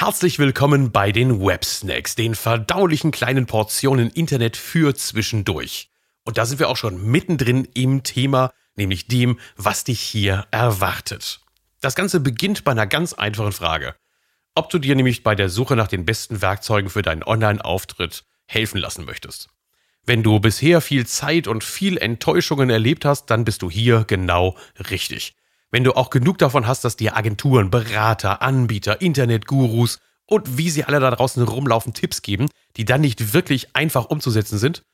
Herzlich willkommen bei den Websnacks, den verdaulichen kleinen Portionen Internet für zwischendurch. Und da sind wir auch schon mittendrin im Thema, nämlich dem, was dich hier erwartet. Das Ganze beginnt bei einer ganz einfachen Frage. Ob du dir nämlich bei der Suche nach den besten Werkzeugen für deinen Online-Auftritt helfen lassen möchtest. Wenn du bisher viel Zeit und viel Enttäuschungen erlebt hast, dann bist du hier genau richtig. Wenn du auch genug davon hast, dass dir Agenturen, Berater, Anbieter, Internetgurus und wie sie alle da draußen rumlaufen Tipps geben, die dann nicht wirklich einfach umzusetzen sind,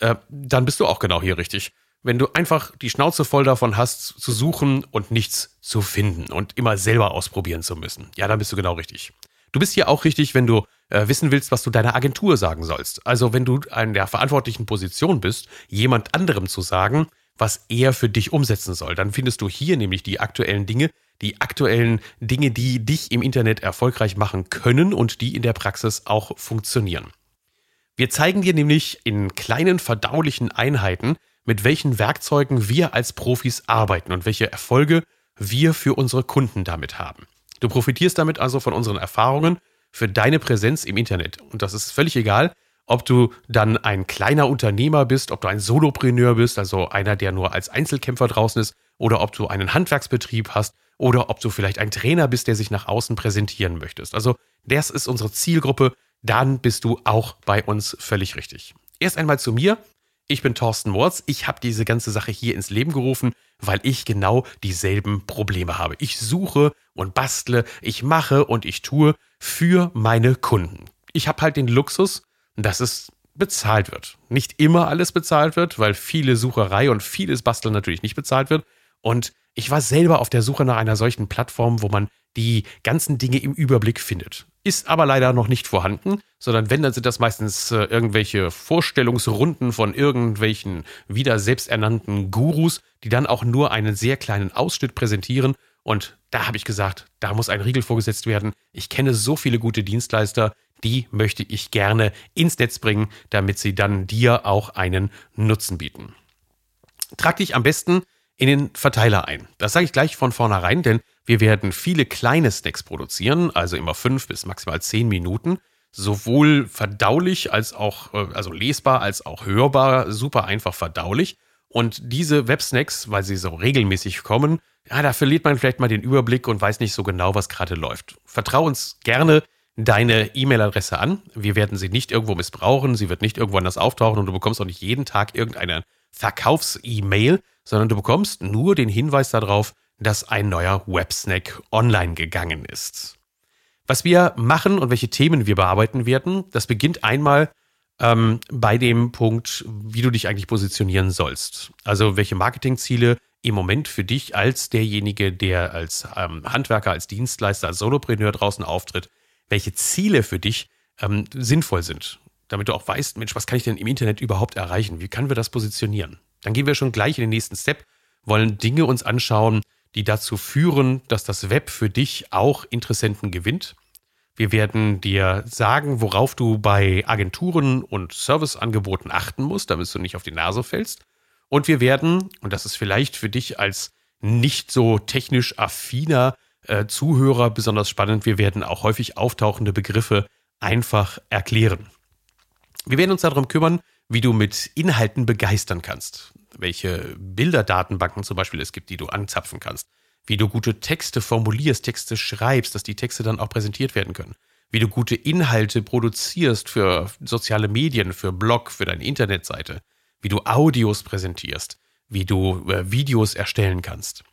äh, dann bist du auch genau hier richtig. Wenn du einfach die Schnauze voll davon hast, zu suchen und nichts zu finden und immer selber ausprobieren zu müssen, ja, dann bist du genau richtig. Du bist hier auch richtig, wenn du äh, wissen willst, was du deiner Agentur sagen sollst. Also wenn du in der verantwortlichen Position bist, jemand anderem zu sagen, was er für dich umsetzen soll. Dann findest du hier nämlich die aktuellen Dinge, die aktuellen Dinge, die dich im Internet erfolgreich machen können und die in der Praxis auch funktionieren. Wir zeigen dir nämlich in kleinen verdaulichen Einheiten, mit welchen Werkzeugen wir als Profis arbeiten und welche Erfolge wir für unsere Kunden damit haben. Du profitierst damit also von unseren Erfahrungen für deine Präsenz im Internet. Und das ist völlig egal, ob du dann ein kleiner Unternehmer bist, ob du ein Solopreneur bist, also einer, der nur als Einzelkämpfer draußen ist, oder ob du einen Handwerksbetrieb hast, oder ob du vielleicht ein Trainer bist, der sich nach außen präsentieren möchtest. Also das ist unsere Zielgruppe, dann bist du auch bei uns völlig richtig. Erst einmal zu mir. Ich bin Thorsten Mords. Ich habe diese ganze Sache hier ins Leben gerufen, weil ich genau dieselben Probleme habe. Ich suche und bastle, ich mache und ich tue für meine Kunden. Ich habe halt den Luxus, dass es bezahlt wird. Nicht immer alles bezahlt wird, weil viele Sucherei und vieles Basteln natürlich nicht bezahlt wird. Und ich war selber auf der Suche nach einer solchen Plattform, wo man die ganzen Dinge im Überblick findet. Ist aber leider noch nicht vorhanden, sondern wenn, dann sind das meistens äh, irgendwelche Vorstellungsrunden von irgendwelchen wieder selbsternannten Gurus, die dann auch nur einen sehr kleinen Ausschnitt präsentieren. Und da habe ich gesagt, da muss ein Riegel vorgesetzt werden. Ich kenne so viele gute Dienstleister, die möchte ich gerne ins Netz bringen, damit sie dann dir auch einen Nutzen bieten. Trag dich am besten in den Verteiler ein. Das sage ich gleich von vornherein, denn wir werden viele kleine Snacks produzieren, also immer fünf bis maximal zehn Minuten. Sowohl verdaulich als auch, äh, also lesbar als auch hörbar, super einfach verdaulich. Und diese Websnacks, weil sie so regelmäßig kommen, ja, da verliert man vielleicht mal den Überblick und weiß nicht so genau, was gerade läuft. Vertrau uns gerne deine E-Mail-Adresse an. Wir werden sie nicht irgendwo missbrauchen, sie wird nicht irgendwo anders auftauchen und du bekommst auch nicht jeden Tag irgendeine Verkaufs-E-Mail, sondern du bekommst nur den Hinweis darauf, dass ein neuer Websnack online gegangen ist. Was wir machen und welche Themen wir bearbeiten werden, das beginnt einmal ähm, bei dem Punkt, wie du dich eigentlich positionieren sollst. Also welche Marketingziele im Moment für dich als derjenige, der als ähm, Handwerker, als Dienstleister, als Solopreneur draußen auftritt, welche Ziele für dich ähm, sinnvoll sind. Damit du auch weißt, Mensch, was kann ich denn im Internet überhaupt erreichen? Wie können wir das positionieren? Dann gehen wir schon gleich in den nächsten Step, wollen Dinge uns anschauen, die dazu führen, dass das Web für dich auch Interessenten gewinnt. Wir werden dir sagen, worauf du bei Agenturen und Serviceangeboten achten musst, damit du nicht auf die Nase fällst. Und wir werden, und das ist vielleicht für dich als nicht so technisch affiner äh, Zuhörer besonders spannend. Wir werden auch häufig auftauchende Begriffe einfach erklären. Wir werden uns darum kümmern, wie du mit Inhalten begeistern kannst, welche Bilderdatenbanken zum Beispiel es gibt, die du anzapfen kannst, wie du gute Texte formulierst, Texte schreibst, dass die Texte dann auch präsentiert werden können, wie du gute Inhalte produzierst für soziale Medien, für Blog, für deine Internetseite, wie du Audios präsentierst, wie du äh, Videos erstellen kannst.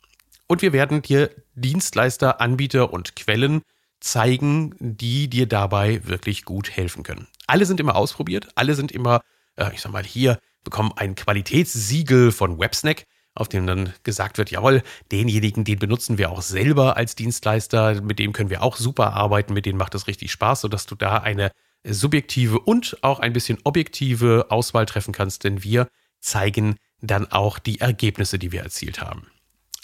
Und wir werden dir Dienstleister, Anbieter und Quellen zeigen, die dir dabei wirklich gut helfen können. Alle sind immer ausprobiert, alle sind immer, äh, ich sag mal, hier bekommen ein Qualitätssiegel von Websnack, auf dem dann gesagt wird, jawohl, denjenigen, den benutzen wir auch selber als Dienstleister, mit dem können wir auch super arbeiten, mit denen macht es richtig Spaß, sodass du da eine subjektive und auch ein bisschen objektive Auswahl treffen kannst, denn wir zeigen dann auch die Ergebnisse, die wir erzielt haben.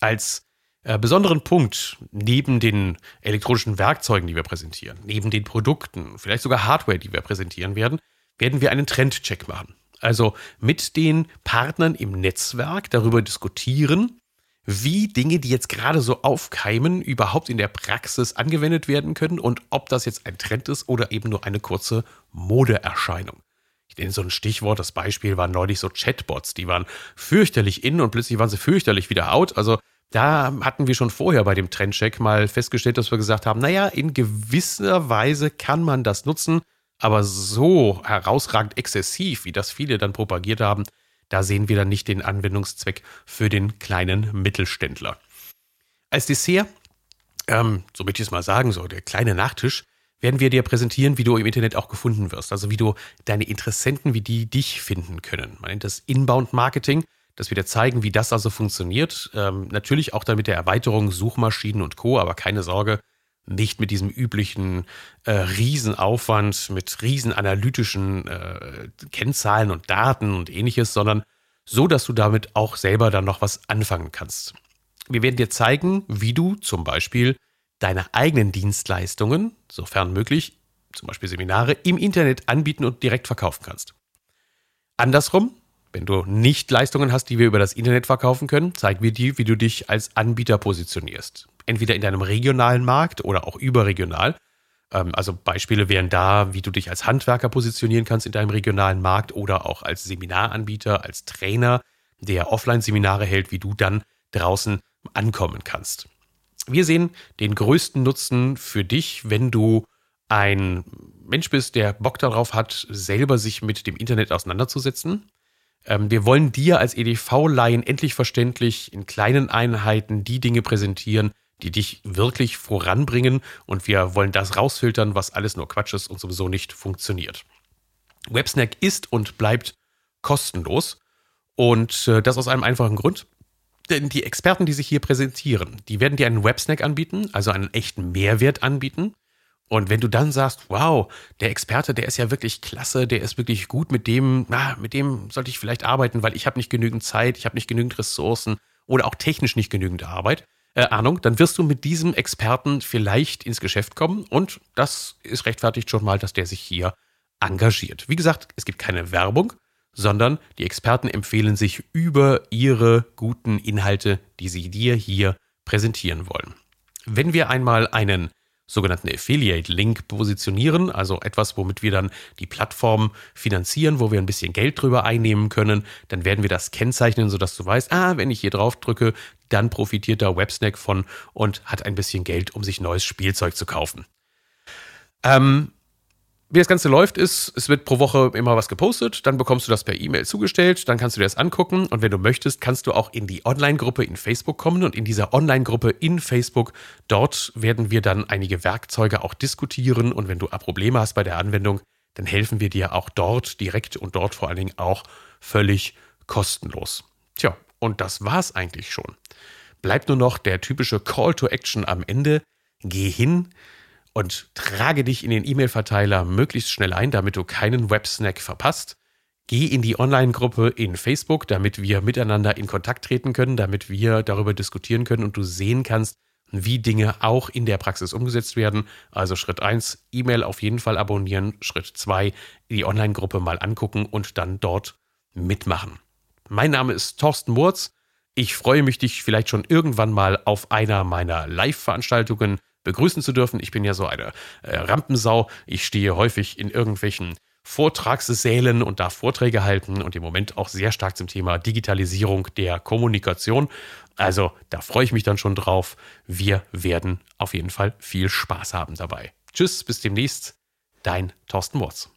Als äh, besonderen Punkt neben den elektronischen Werkzeugen, die wir präsentieren, neben den Produkten, vielleicht sogar Hardware, die wir präsentieren werden, werden wir einen Trendcheck machen. Also mit den Partnern im Netzwerk darüber diskutieren, wie Dinge, die jetzt gerade so aufkeimen, überhaupt in der Praxis angewendet werden können und ob das jetzt ein Trend ist oder eben nur eine kurze Modeerscheinung. Ich nenne so ein Stichwort, das Beispiel waren neulich so Chatbots, die waren fürchterlich in und plötzlich waren sie fürchterlich wieder out. Also da hatten wir schon vorher bei dem Trendcheck mal festgestellt, dass wir gesagt haben, naja, in gewisser Weise kann man das nutzen, aber so herausragend exzessiv, wie das viele dann propagiert haben, da sehen wir dann nicht den Anwendungszweck für den kleinen Mittelständler. Als Dessert, ähm, so möchte ich es mal sagen, so der kleine Nachtisch, werden wir dir präsentieren, wie du im Internet auch gefunden wirst. Also wie du deine Interessenten, wie die dich finden können. Man nennt das Inbound Marketing, dass wir dir zeigen, wie das also funktioniert. Ähm, natürlich auch dann mit der Erweiterung Suchmaschinen und Co., aber keine Sorge, nicht mit diesem üblichen äh, Riesenaufwand, mit riesenanalytischen äh, Kennzahlen und Daten und ähnliches, sondern so, dass du damit auch selber dann noch was anfangen kannst. Wir werden dir zeigen, wie du zum Beispiel deine eigenen Dienstleistungen, sofern möglich, zum Beispiel Seminare, im Internet anbieten und direkt verkaufen kannst. Andersrum, wenn du nicht Leistungen hast, die wir über das Internet verkaufen können, zeigen wir dir, wie du dich als Anbieter positionierst entweder in deinem regionalen Markt oder auch überregional. Ähm, also Beispiele wären da, wie du dich als Handwerker positionieren kannst in deinem regionalen Markt oder auch als Seminaranbieter, als Trainer, der Offline-Seminare hält, wie du dann draußen ankommen kannst. Wir sehen den größten Nutzen für dich, wenn du ein Mensch bist, der Bock darauf hat, selber sich mit dem Internet auseinanderzusetzen. Ähm, wir wollen dir als EDV-Laien endlich verständlich in kleinen Einheiten die Dinge präsentieren, die dich wirklich voranbringen und wir wollen das rausfiltern, was alles nur Quatsch ist und sowieso nicht funktioniert. Websnack ist und bleibt kostenlos und äh, das aus einem einfachen Grund. Denn die Experten, die sich hier präsentieren, die werden dir einen Websnack anbieten, also einen echten Mehrwert anbieten. Und wenn du dann sagst, wow, der Experte, der ist ja wirklich klasse, der ist wirklich gut, mit dem, na, mit dem sollte ich vielleicht arbeiten, weil ich habe nicht genügend Zeit, ich habe nicht genügend Ressourcen oder auch technisch nicht genügend Arbeit, äh, Ahnung, dann wirst du mit diesem Experten vielleicht ins Geschäft kommen und das ist rechtfertigt schon mal, dass der sich hier engagiert. Wie gesagt, es gibt keine Werbung, sondern die Experten empfehlen sich über ihre guten Inhalte, die sie dir hier präsentieren wollen. Wenn wir einmal einen sogenannten Affiliate-Link positionieren, also etwas, womit wir dann die Plattform finanzieren, wo wir ein bisschen Geld drüber einnehmen können, dann werden wir das kennzeichnen, sodass du weißt, ah, wenn ich hier drauf drücke, dann profitiert da Websnack von und hat ein bisschen Geld, um sich neues Spielzeug zu kaufen. Ähm, wie das Ganze läuft, ist, es wird pro Woche immer was gepostet, dann bekommst du das per E-Mail zugestellt, dann kannst du dir das angucken und wenn du möchtest, kannst du auch in die Online-Gruppe in Facebook kommen und in dieser Online-Gruppe in Facebook, dort werden wir dann einige Werkzeuge auch diskutieren und wenn du Probleme hast bei der Anwendung, dann helfen wir dir auch dort direkt und dort vor allen Dingen auch völlig kostenlos. Tja, und das war's eigentlich schon. Bleibt nur noch der typische Call to Action am Ende. Geh hin, und trage dich in den E-Mail-Verteiler möglichst schnell ein, damit du keinen Websnack verpasst. Geh in die Online-Gruppe in Facebook, damit wir miteinander in Kontakt treten können, damit wir darüber diskutieren können und du sehen kannst, wie Dinge auch in der Praxis umgesetzt werden. Also Schritt 1, E-Mail auf jeden Fall abonnieren. Schritt 2, die Online-Gruppe mal angucken und dann dort mitmachen. Mein Name ist Thorsten Murz. Ich freue mich, dich vielleicht schon irgendwann mal auf einer meiner Live-Veranstaltungen begrüßen zu dürfen. Ich bin ja so eine äh, Rampensau. Ich stehe häufig in irgendwelchen Vortragssälen und darf Vorträge halten und im Moment auch sehr stark zum Thema Digitalisierung der Kommunikation. Also da freue ich mich dann schon drauf. Wir werden auf jeden Fall viel Spaß haben dabei. Tschüss, bis demnächst. Dein Thorsten Murz.